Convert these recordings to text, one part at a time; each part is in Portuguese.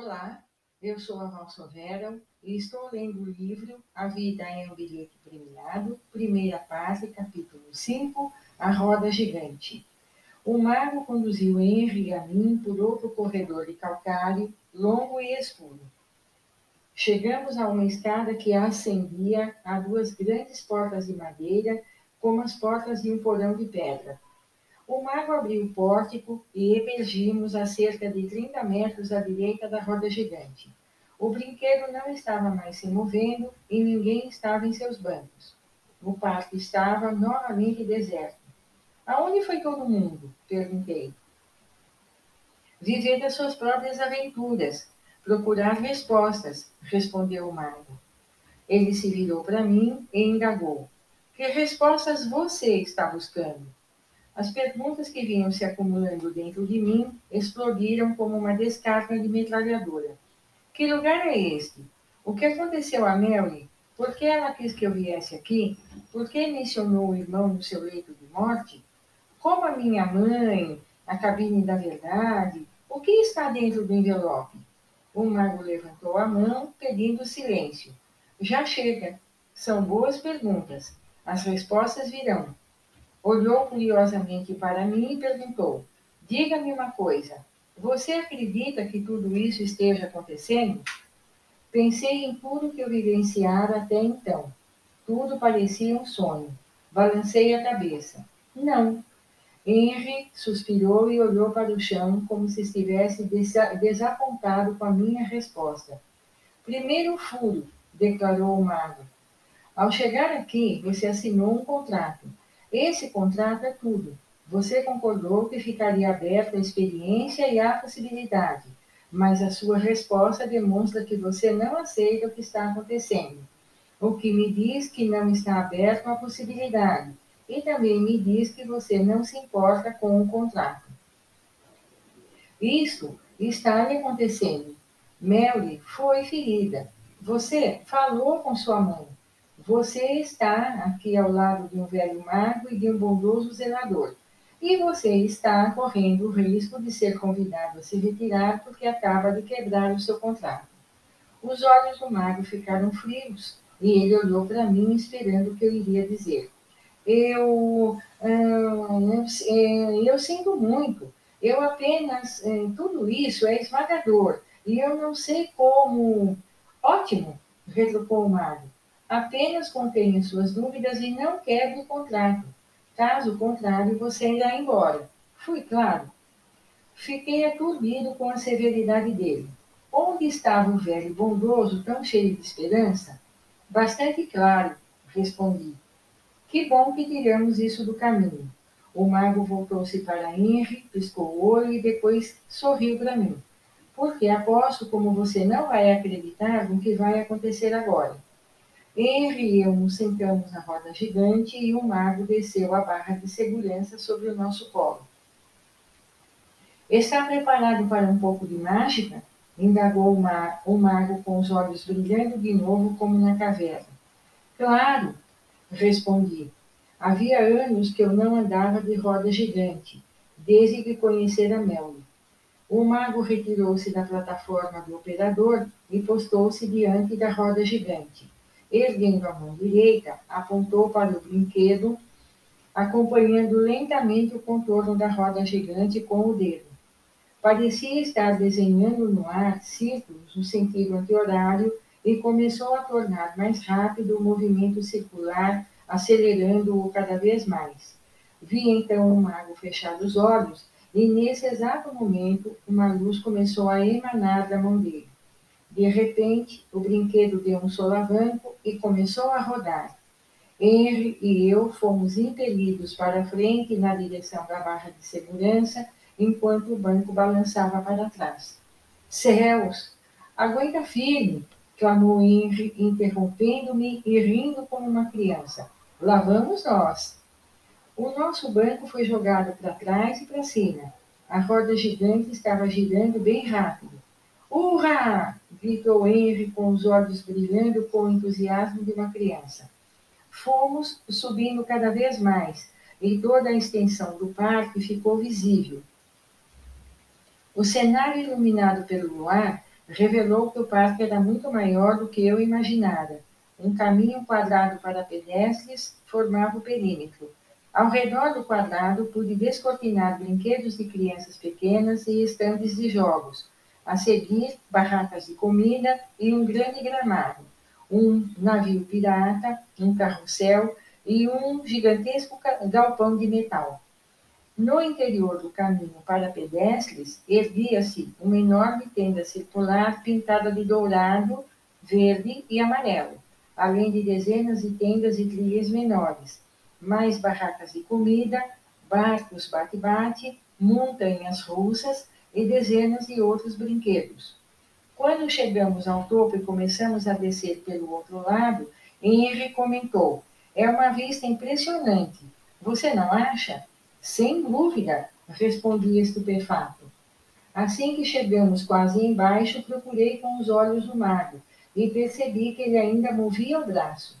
Olá, eu sou a Valso Vera e estou lendo o livro A Vida é um Bilhete Premiado, primeira parte, capítulo 5, A Roda Gigante. O mago conduziu Henry a mim por outro corredor de calcário, longo e escuro. Chegamos a uma escada que ascendia a duas grandes portas de madeira, como as portas de um porão de pedra. O mago abriu o pórtico e emergimos a cerca de 30 metros à direita da roda gigante. O brinquedo não estava mais se movendo e ninguém estava em seus bancos. O parque estava novamente deserto. Aonde foi todo mundo? Perguntei. Viver das suas próprias aventuras, procurar respostas, respondeu o mago. Ele se virou para mim e indagou: Que respostas você está buscando? As perguntas que vinham se acumulando dentro de mim explodiram como uma descarga de metralhadora. Que lugar é este? O que aconteceu a Mary? Por que ela quis que eu viesse aqui? Por que mencionou o irmão no seu leito de morte? Como a minha mãe? A cabine da verdade? O que está dentro do envelope? O mago levantou a mão, pedindo silêncio. Já chega. São boas perguntas. As respostas virão. Olhou curiosamente para mim e perguntou: Diga-me uma coisa. Você acredita que tudo isso esteja acontecendo? Pensei em tudo que eu vivenciara até então. Tudo parecia um sonho. Balancei a cabeça. Não. Henry suspirou e olhou para o chão como se estivesse desapontado com a minha resposta. Primeiro furo, declarou o mago. Ao chegar aqui, você assinou um contrato. Esse contrato é tudo. Você concordou que ficaria aberta a experiência e a possibilidade, mas a sua resposta demonstra que você não aceita o que está acontecendo. O que me diz que não está aberto à possibilidade, e também me diz que você não se importa com o contrato. Isso está lhe acontecendo. Mary foi ferida. Você falou com sua mãe. Você está aqui ao lado de um velho mago e de um bondoso zelador. E você está correndo o risco de ser convidado a se retirar porque acaba de quebrar o seu contrato. Os olhos do mago ficaram frios e ele olhou para mim esperando o que eu iria dizer. Eu, eu, é, eu sinto muito. Eu apenas. É, tudo isso é esmagador. E eu não sei como. Ótimo, retrucou o mago. Apenas contenha suas dúvidas e não quebre o contrato. Caso contrário, você irá embora. Fui claro. Fiquei aturdido com a severidade dele. Onde estava o velho bondoso, tão cheio de esperança? Bastante claro, respondi. Que bom que tiramos isso do caminho. O mago voltou-se para Henry, piscou o olho e depois sorriu para mim. Porque aposto como você não vai acreditar no que vai acontecer agora. Henry e eu nos sentamos na roda gigante e o mago desceu a barra de segurança sobre o nosso colo. Está preparado para um pouco de mágica? indagou o, ma o mago com os olhos brilhando de novo como na caverna. Claro, respondi. Havia anos que eu não andava de roda gigante, desde que conhecera Melly. O mago retirou-se da plataforma do operador e postou-se diante da roda gigante. Erguendo a mão direita, apontou para o brinquedo, acompanhando lentamente o contorno da roda gigante com o dedo. Parecia estar desenhando no ar círculos no sentido anti-horário e começou a tornar mais rápido o movimento circular, acelerando-o cada vez mais. Vi então o mago fechar os olhos e, nesse exato momento, uma luz começou a emanar da mão dele. De repente, o brinquedo deu um solavanco e começou a rodar. Henry e eu fomos impelidos para frente na direção da barra de segurança, enquanto o banco balançava para trás. Céus! Aguenta firme! clamou Henry, interrompendo-me e rindo como uma criança. Lá vamos nós! O nosso banco foi jogado para trás e para cima. A roda gigante estava girando bem rápido. Hurra! Gritou Henry com os olhos brilhando com o entusiasmo de uma criança. Fomos subindo cada vez mais e toda a extensão do parque ficou visível. O cenário iluminado pelo luar revelou que o parque era muito maior do que eu imaginara. Um caminho quadrado para pedestres formava o perímetro. Ao redor do quadrado, pude descortinar brinquedos de crianças pequenas e estandes de jogos. A seguir, barracas de comida e um grande gramado. Um navio pirata, um carrossel e um gigantesco galpão de metal. No interior do caminho para pedestres, erguia-se uma enorme tenda circular pintada de dourado, verde e amarelo, além de dezenas de tendas e trilhas menores, mais barracas de comida, barcos bate-bate, montanhas russas e dezenas de outros brinquedos. Quando chegamos ao topo e começamos a descer pelo outro lado, Henry comentou: é uma vista impressionante. Você não acha? Sem dúvida, respondi estupefato. Assim que chegamos quase embaixo, procurei com os olhos o mago e percebi que ele ainda movia o braço.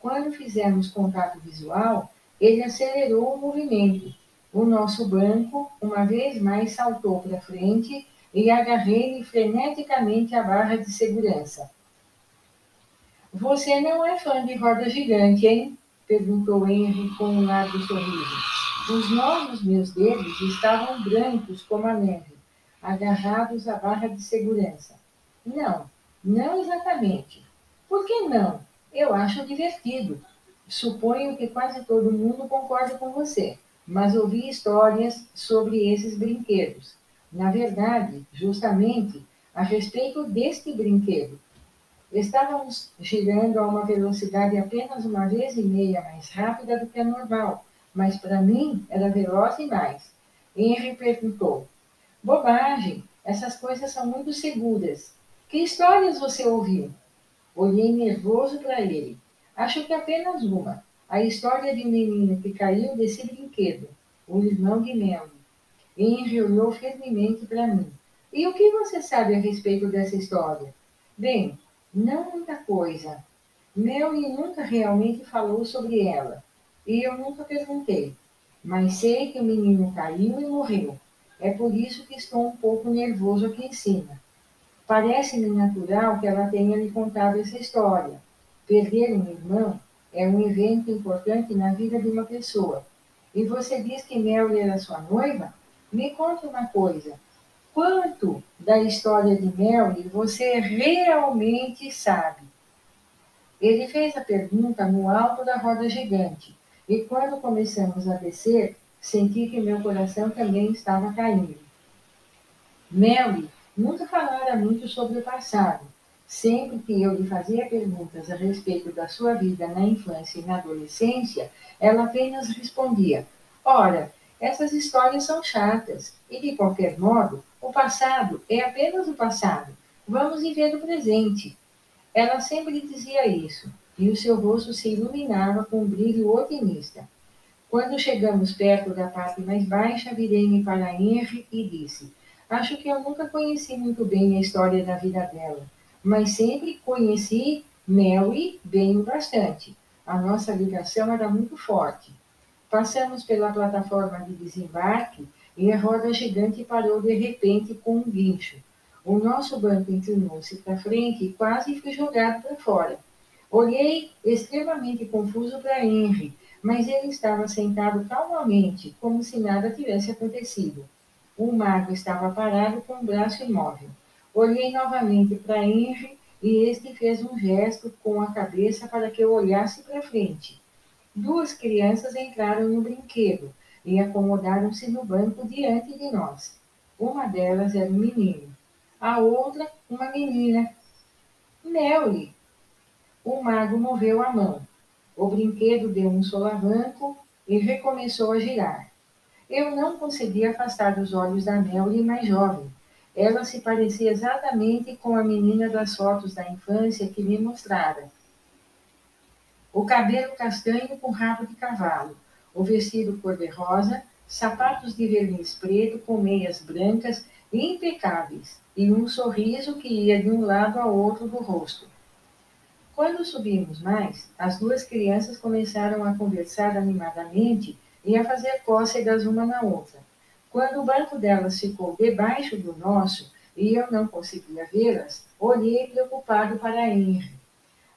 Quando fizemos contato visual, ele acelerou o movimento. O nosso banco, uma vez mais, saltou para frente e agarrei-lhe freneticamente a barra de segurança. Você não é fã de roda gigante, hein? perguntou Henry com um largo sorriso. Os nós dos meus dedos estavam brancos como a neve, agarrados à barra de segurança. Não, não exatamente. Por que não? Eu acho divertido. Suponho que quase todo mundo concorda com você, mas ouvi histórias sobre esses brinquedos. Na verdade, justamente a respeito deste brinquedo, Estávamos girando a uma velocidade apenas uma vez e meia mais rápida do que a normal, mas para mim era veloz demais. Henry perguntou: Bobagem, essas coisas são muito seguras. Que histórias você ouviu? Olhei nervoso para ele. Acho que apenas uma. A história de um menino que caiu desse brinquedo, o irmão de Melly. Henry firmemente para mim. E o que você sabe a respeito dessa história? Bem, não muita coisa. Melly nunca realmente falou sobre ela. E eu nunca perguntei. Mas sei que o menino caiu e morreu. É por isso que estou um pouco nervoso aqui em cima. Parece-me natural que ela tenha lhe contado essa história. Perder um irmão é um evento importante na vida de uma pessoa. E você diz que Melly era sua noiva? Me conte uma coisa quanto da história de Mary você realmente sabe? Ele fez a pergunta no alto da roda gigante, e quando começamos a descer, senti que meu coração também estava caindo. Mary nunca falara muito sobre o passado. Sempre que eu lhe fazia perguntas a respeito da sua vida na infância e na adolescência, ela apenas respondia: Ora, essas histórias são chatas, e de qualquer modo, o passado é apenas o passado. Vamos viver o presente. Ela sempre dizia isso, e o seu rosto se iluminava com um brilho otimista. Quando chegamos perto da parte mais baixa, virei-me para Henry e disse: Acho que eu nunca conheci muito bem a história da vida dela, mas sempre conheci Mary bem bastante. A nossa ligação era muito forte. Passamos pela plataforma de desembarque e a roda gigante parou de repente com um guincho. O nosso banco inclinou-se para frente e quase fui jogado para fora. Olhei extremamente confuso para Henry, mas ele estava sentado calmamente, como se nada tivesse acontecido. O mago estava parado com o braço imóvel. Olhei novamente para Henry e este fez um gesto com a cabeça para que eu olhasse para frente. Duas crianças entraram no brinquedo e acomodaram-se no banco diante de nós. Uma delas era um menino, a outra uma menina. Nelly! O mago moveu a mão. O brinquedo deu um solavanco e recomeçou a girar. Eu não consegui afastar os olhos da Nelly mais jovem. Ela se parecia exatamente com a menina das fotos da infância que me mostrara o cabelo castanho com rabo de cavalo, o vestido cor-de-rosa, sapatos de verniz preto com meias brancas impecáveis e um sorriso que ia de um lado ao outro do rosto. Quando subimos mais, as duas crianças começaram a conversar animadamente e a fazer cócegas uma na outra. Quando o banco delas ficou debaixo do nosso, e eu não conseguia vê-las, olhei preocupado para Henry.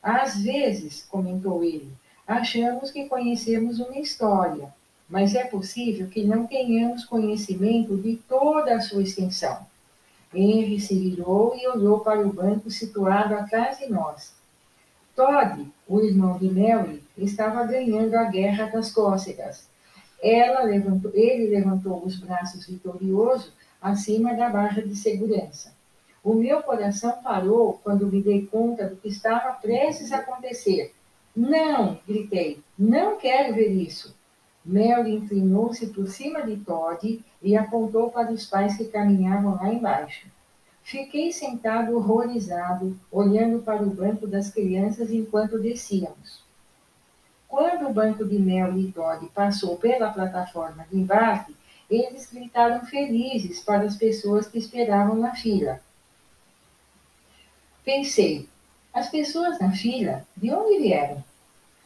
Às vezes, comentou ele, achamos que conhecemos uma história, mas é possível que não tenhamos conhecimento de toda a sua extensão. Henry se virou e olhou para o banco situado atrás de nós. Todd, o irmão de Mary, estava ganhando a guerra das cócegas. Ela levantou, ele levantou os braços vitorioso acima da barra de segurança. O meu coração parou quando me dei conta do que estava prestes a acontecer. Não, gritei, não quero ver isso. Mary inclinou-se por cima de Todd e apontou para os pais que caminhavam lá embaixo. Fiquei sentado horrorizado, olhando para o banco das crianças enquanto descíamos. Quando o banco de Mary e Todd passou pela plataforma de embarque, eles gritaram felizes para as pessoas que esperavam na fila. Pensei, as pessoas na fila, de onde vieram?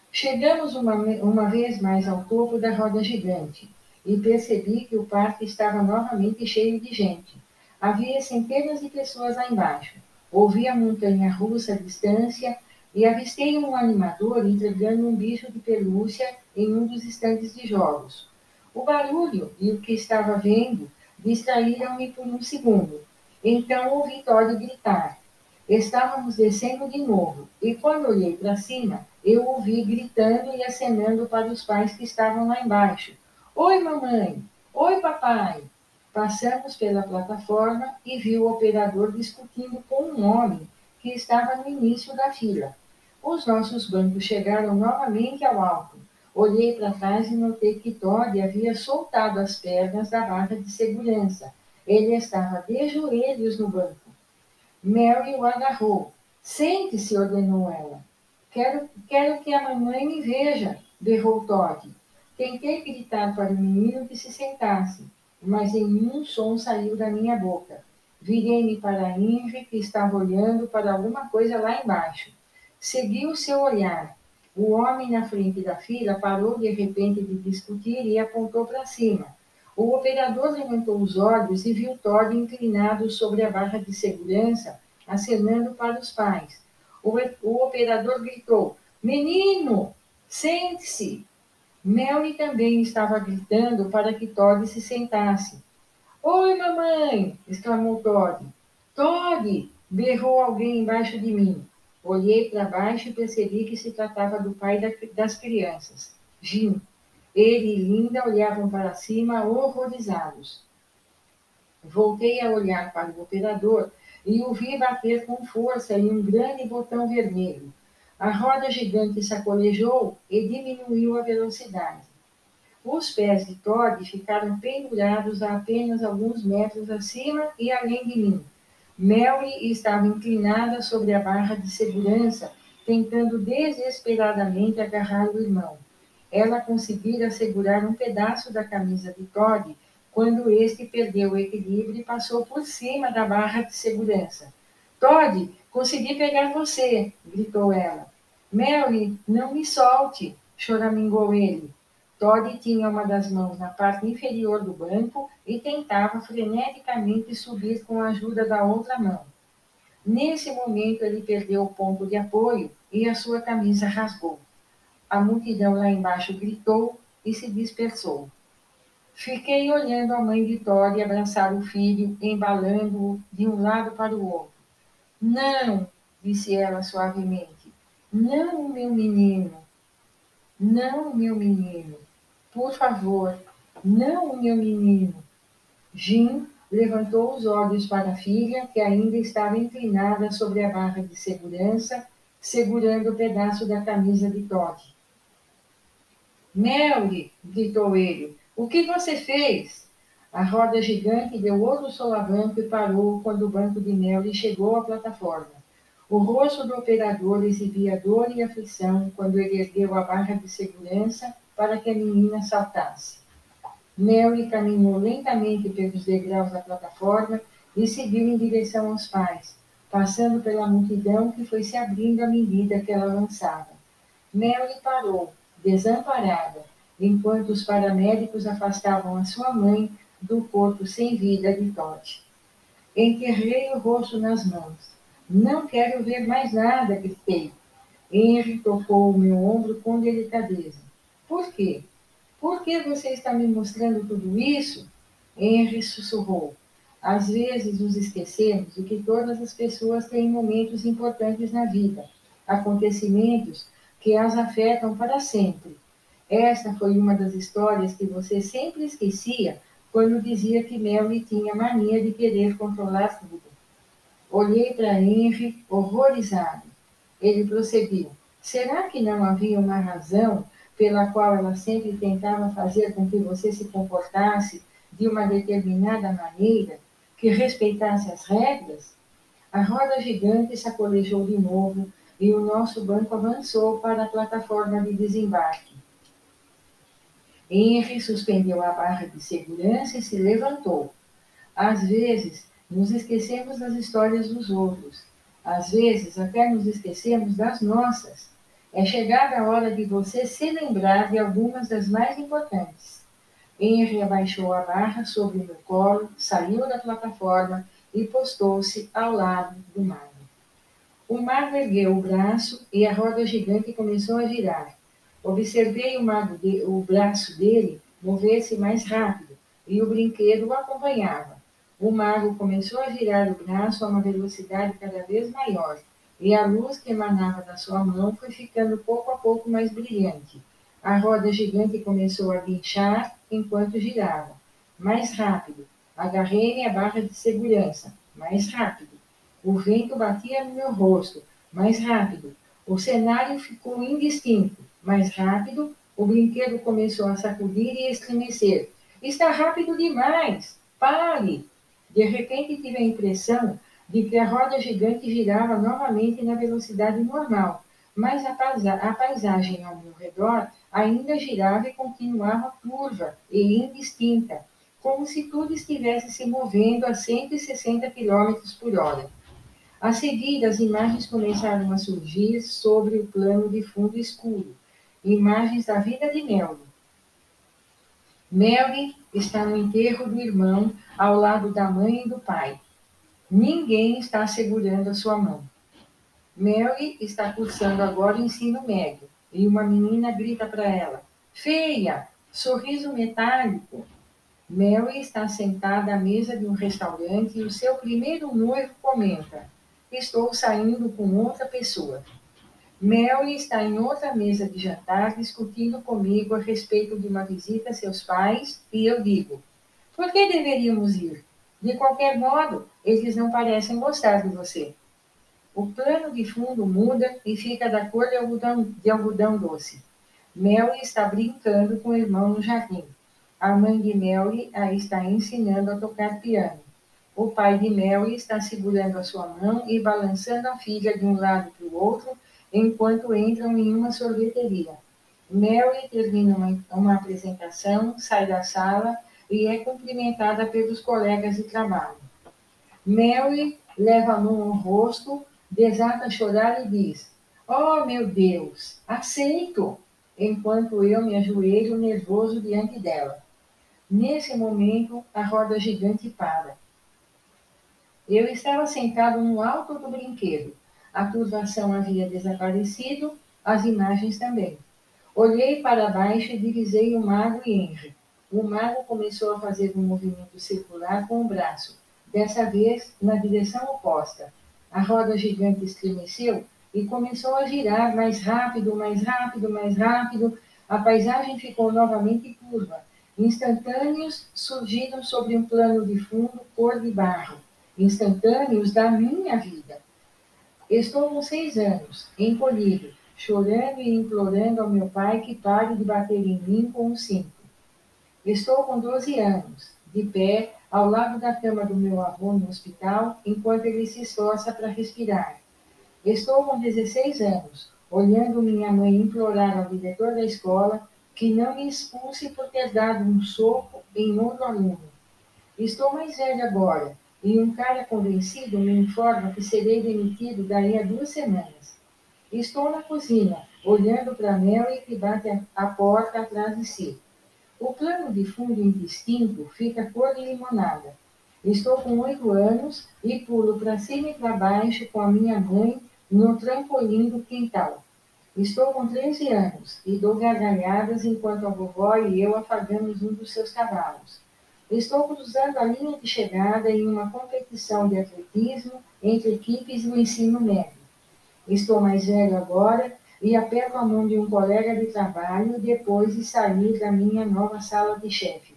Chegamos uma, uma vez mais ao topo da roda gigante e percebi que o parque estava novamente cheio de gente. Havia centenas de pessoas lá embaixo. Ouvi a montanha russa à distância e avistei um animador entregando um bicho de pelúcia em um dos estandes de jogos. O barulho e o que estava vendo distraíram-me por um segundo. Então ouvi Todd gritar. Estávamos descendo de novo e quando olhei para cima, eu ouvi gritando e acenando para os pais que estavam lá embaixo. Oi, mamãe! Oi, papai! Passamos pela plataforma e vi o operador discutindo com um homem que estava no início da fila. Os nossos bancos chegaram novamente ao alto. Olhei para trás e notei que Todd havia soltado as pernas da barra de segurança. Ele estava de joelhos no banco. Mary o agarrou. Sente-se, ordenou ela. Quero, quero que a mamãe me veja, berrou Todd. Tentei gritar para o menino que se sentasse, mas nenhum som saiu da minha boca. Virei-me para Ingrid, que estava olhando para alguma coisa lá embaixo. Segui o seu olhar. O homem na frente da fila parou de repente de discutir e apontou para cima. O operador levantou os olhos e viu Todd inclinado sobre a barra de segurança, acenando para os pais. O, o operador gritou: Menino, sente-se! Melly também estava gritando para que Todd se sentasse. Oi, mamãe! exclamou Todd. Todd! berrou alguém embaixo de mim. Olhei para baixo e percebi que se tratava do pai das crianças, Jim. Ele e Linda olhavam para cima horrorizados. Voltei a olhar para o operador e o vi bater com força em um grande botão vermelho. A roda gigante sacolejou e diminuiu a velocidade. Os pés de Todd ficaram pendurados a apenas alguns metros acima e além de mim. Mary estava inclinada sobre a barra de segurança, tentando desesperadamente agarrar o irmão. Ela conseguira segurar um pedaço da camisa de Todd quando este perdeu o equilíbrio e passou por cima da barra de segurança. Todd, consegui pegar você, gritou ela. Mary, não me solte, choramingou ele. Todd tinha uma das mãos na parte inferior do banco e tentava freneticamente subir com a ajuda da outra mão. Nesse momento, ele perdeu o ponto de apoio e a sua camisa rasgou. A multidão lá embaixo gritou e se dispersou. Fiquei olhando a mãe de Tori abraçar o filho, embalando-o de um lado para o outro. Não, disse ela suavemente. Não, meu menino. Não, meu menino. Por favor, não, meu menino. Jim levantou os olhos para a filha, que ainda estava inclinada sobre a barra de segurança, segurando o pedaço da camisa de Todd. Mary, gritou ele, o que você fez? A roda gigante deu outro solavanco e parou quando o banco de Mary chegou à plataforma. O rosto do operador exibia dor e aflição quando ele ergueu a barra de segurança para que a menina saltasse. Mary caminhou lentamente pelos degraus da plataforma e seguiu em direção aos pais, passando pela multidão que foi se abrindo à medida que ela avançava. Mary parou, desamparada, enquanto os paramédicos afastavam a sua mãe do corpo sem vida de Todd. Enterrei o rosto nas mãos. Não quero ver mais nada, gritei. Henry tocou o meu ombro com delicadeza. Por quê? Por que você está me mostrando tudo isso? Henry sussurrou. Às vezes nos esquecemos de que todas as pessoas têm momentos importantes na vida, acontecimentos que as afetam para sempre. Esta foi uma das histórias que você sempre esquecia quando dizia que Mary tinha mania de querer controlar tudo. Olhei para Henry horrorizado. Ele prosseguiu. Será que não havia uma razão pela qual ela sempre tentava fazer com que você se comportasse de uma determinada maneira, que respeitasse as regras? A roda gigante sacolejou de novo e o nosso banco avançou para a plataforma de desembarque. Henry suspendeu a barra de segurança e se levantou. Às vezes, nos esquecemos das histórias dos outros. Às vezes, até nos esquecemos das nossas. É chegada a hora de você se lembrar de algumas das mais importantes. Henry abaixou a barra sobre o meu colo, saiu da plataforma e postou-se ao lado do mago. O mago ergueu o braço e a roda gigante começou a girar. Observei o, mago de, o braço dele mover-se mais rápido e o brinquedo o acompanhava. O mago começou a girar o braço a uma velocidade cada vez maior e a luz que emanava da sua mão foi ficando pouco a pouco mais brilhante. A roda gigante começou a guinchar enquanto girava. Mais rápido. Agarrei-me à barra de segurança. Mais rápido. O vento batia no meu rosto. Mais rápido. O cenário ficou indistinto. Mais rápido. O brinquedo começou a sacudir e estremecer. Está rápido demais! Pare! De repente tive a impressão de que a roda gigante girava novamente na velocidade normal, mas a, a paisagem ao meu redor ainda girava e continuava curva e indistinta, como se tudo estivesse se movendo a 160 km por hora. A seguir, as imagens começaram a surgir sobre o plano de fundo escuro, imagens da vida de Melvin. Melvin está no enterro do irmão ao lado da mãe e do pai. Ninguém está segurando a sua mão. Mary está cursando agora o ensino médio e uma menina grita para ela: Feia! Sorriso metálico. Mary está sentada à mesa de um restaurante e o seu primeiro noivo comenta: Estou saindo com outra pessoa. Mary está em outra mesa de jantar discutindo comigo a respeito de uma visita a seus pais e eu digo: Por que deveríamos ir? De qualquer modo, eles não parecem gostar de você. O plano de fundo muda e fica da cor de algodão, de algodão doce. Melly está brincando com o irmão no jardim. A mãe de Melly a está ensinando a tocar piano. O pai de Melly está segurando a sua mão e balançando a filha de um lado para o outro enquanto entram em uma sorveteria. Mary termina uma, uma apresentação, sai da sala e é cumprimentada pelos colegas de trabalho. Mary leva a mão ao rosto, desata a chorar e diz: Oh, meu Deus, aceito! Enquanto eu me ajoelho nervoso diante dela. Nesse momento, a roda gigante para. Eu estava sentado no alto do brinquedo. A turvação havia desaparecido, as imagens também. Olhei para baixo e divisei o mago e Henry. O mago começou a fazer um movimento circular com o braço, dessa vez na direção oposta. A roda gigante estremeceu e começou a girar mais rápido, mais rápido, mais rápido. A paisagem ficou novamente curva. Instantâneos surgiram sobre um plano de fundo cor de barro. Instantâneos da minha vida. Estou com seis anos, encolhido, chorando e implorando ao meu pai que pare de bater em mim com o cinto. Estou com 12 anos, de pé, ao lado da cama do meu avô no hospital, enquanto ele se esforça para respirar. Estou com 16 anos, olhando minha mãe implorar ao diretor da escola que não me expulse por ter dado um soco em outro aluno. Estou mais velho agora, e um cara convencido me informa que serei demitido daí a duas semanas. Estou na cozinha, olhando para Mary que bate a porta atrás de si. O plano de fundo indistinto fica cor de limonada. Estou com oito anos e pulo para cima e para baixo com a minha mãe no trampolim do quintal. Estou com 13 anos e dou gargalhadas enquanto a vovó e eu afagamos um dos seus cavalos. Estou cruzando a linha de chegada em uma competição de atletismo entre equipes do ensino médio. Estou mais velho agora e aperto a mão de um colega de trabalho depois de sair da minha nova sala de chefe.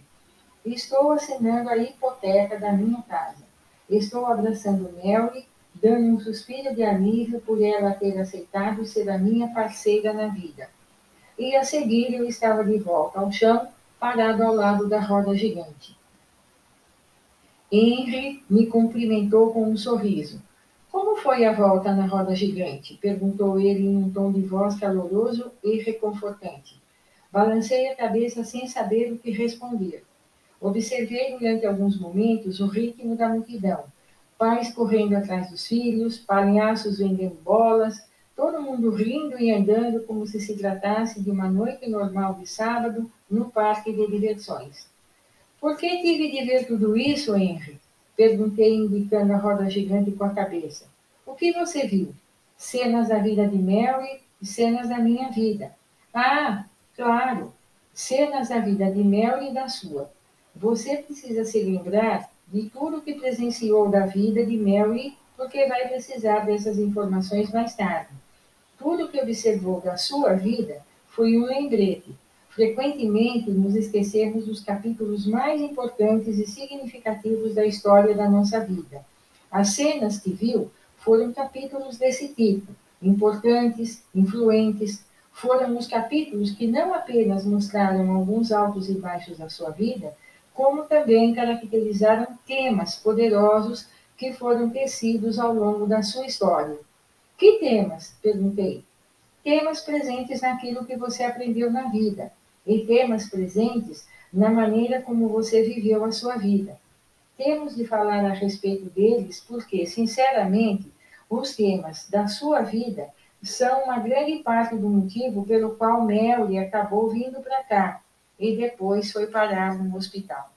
Estou assinando a hipoteca da minha casa. Estou abraçando Mary dando um suspiro de alívio por ela ter aceitado ser a minha parceira na vida. E a seguir eu estava de volta ao chão, parado ao lado da roda gigante. Henry me cumprimentou com um sorriso. Como foi a volta na roda gigante? perguntou ele em um tom de voz caloroso e reconfortante. Balancei a cabeça sem saber o que responder. Observei durante alguns momentos o ritmo da multidão pais correndo atrás dos filhos, palhaços vendendo bolas, todo mundo rindo e andando como se se tratasse de uma noite normal de sábado no parque de diversões. Por que tive de ver tudo isso, Henry? Perguntei, indicando a roda gigante com a cabeça. O que você viu? Cenas da vida de Mary e cenas da minha vida. Ah, claro, cenas da vida de Mary e da sua. Você precisa se lembrar de tudo que presenciou da vida de Mary, porque vai precisar dessas informações mais tarde. Tudo que observou da sua vida foi um lembrete. Frequentemente nos esquecemos dos capítulos mais importantes e significativos da história da nossa vida. As cenas que viu foram capítulos desse tipo, importantes, influentes, foram os capítulos que não apenas mostraram alguns altos e baixos da sua vida, como também caracterizaram temas poderosos que foram tecidos ao longo da sua história. Que temas? perguntei. Temas presentes naquilo que você aprendeu na vida, e temas presentes na maneira como você viveu a sua vida. Temos de falar a respeito deles porque, sinceramente, os temas da sua vida são uma grande parte do motivo pelo qual Mary acabou vindo para cá e depois foi parar no hospital.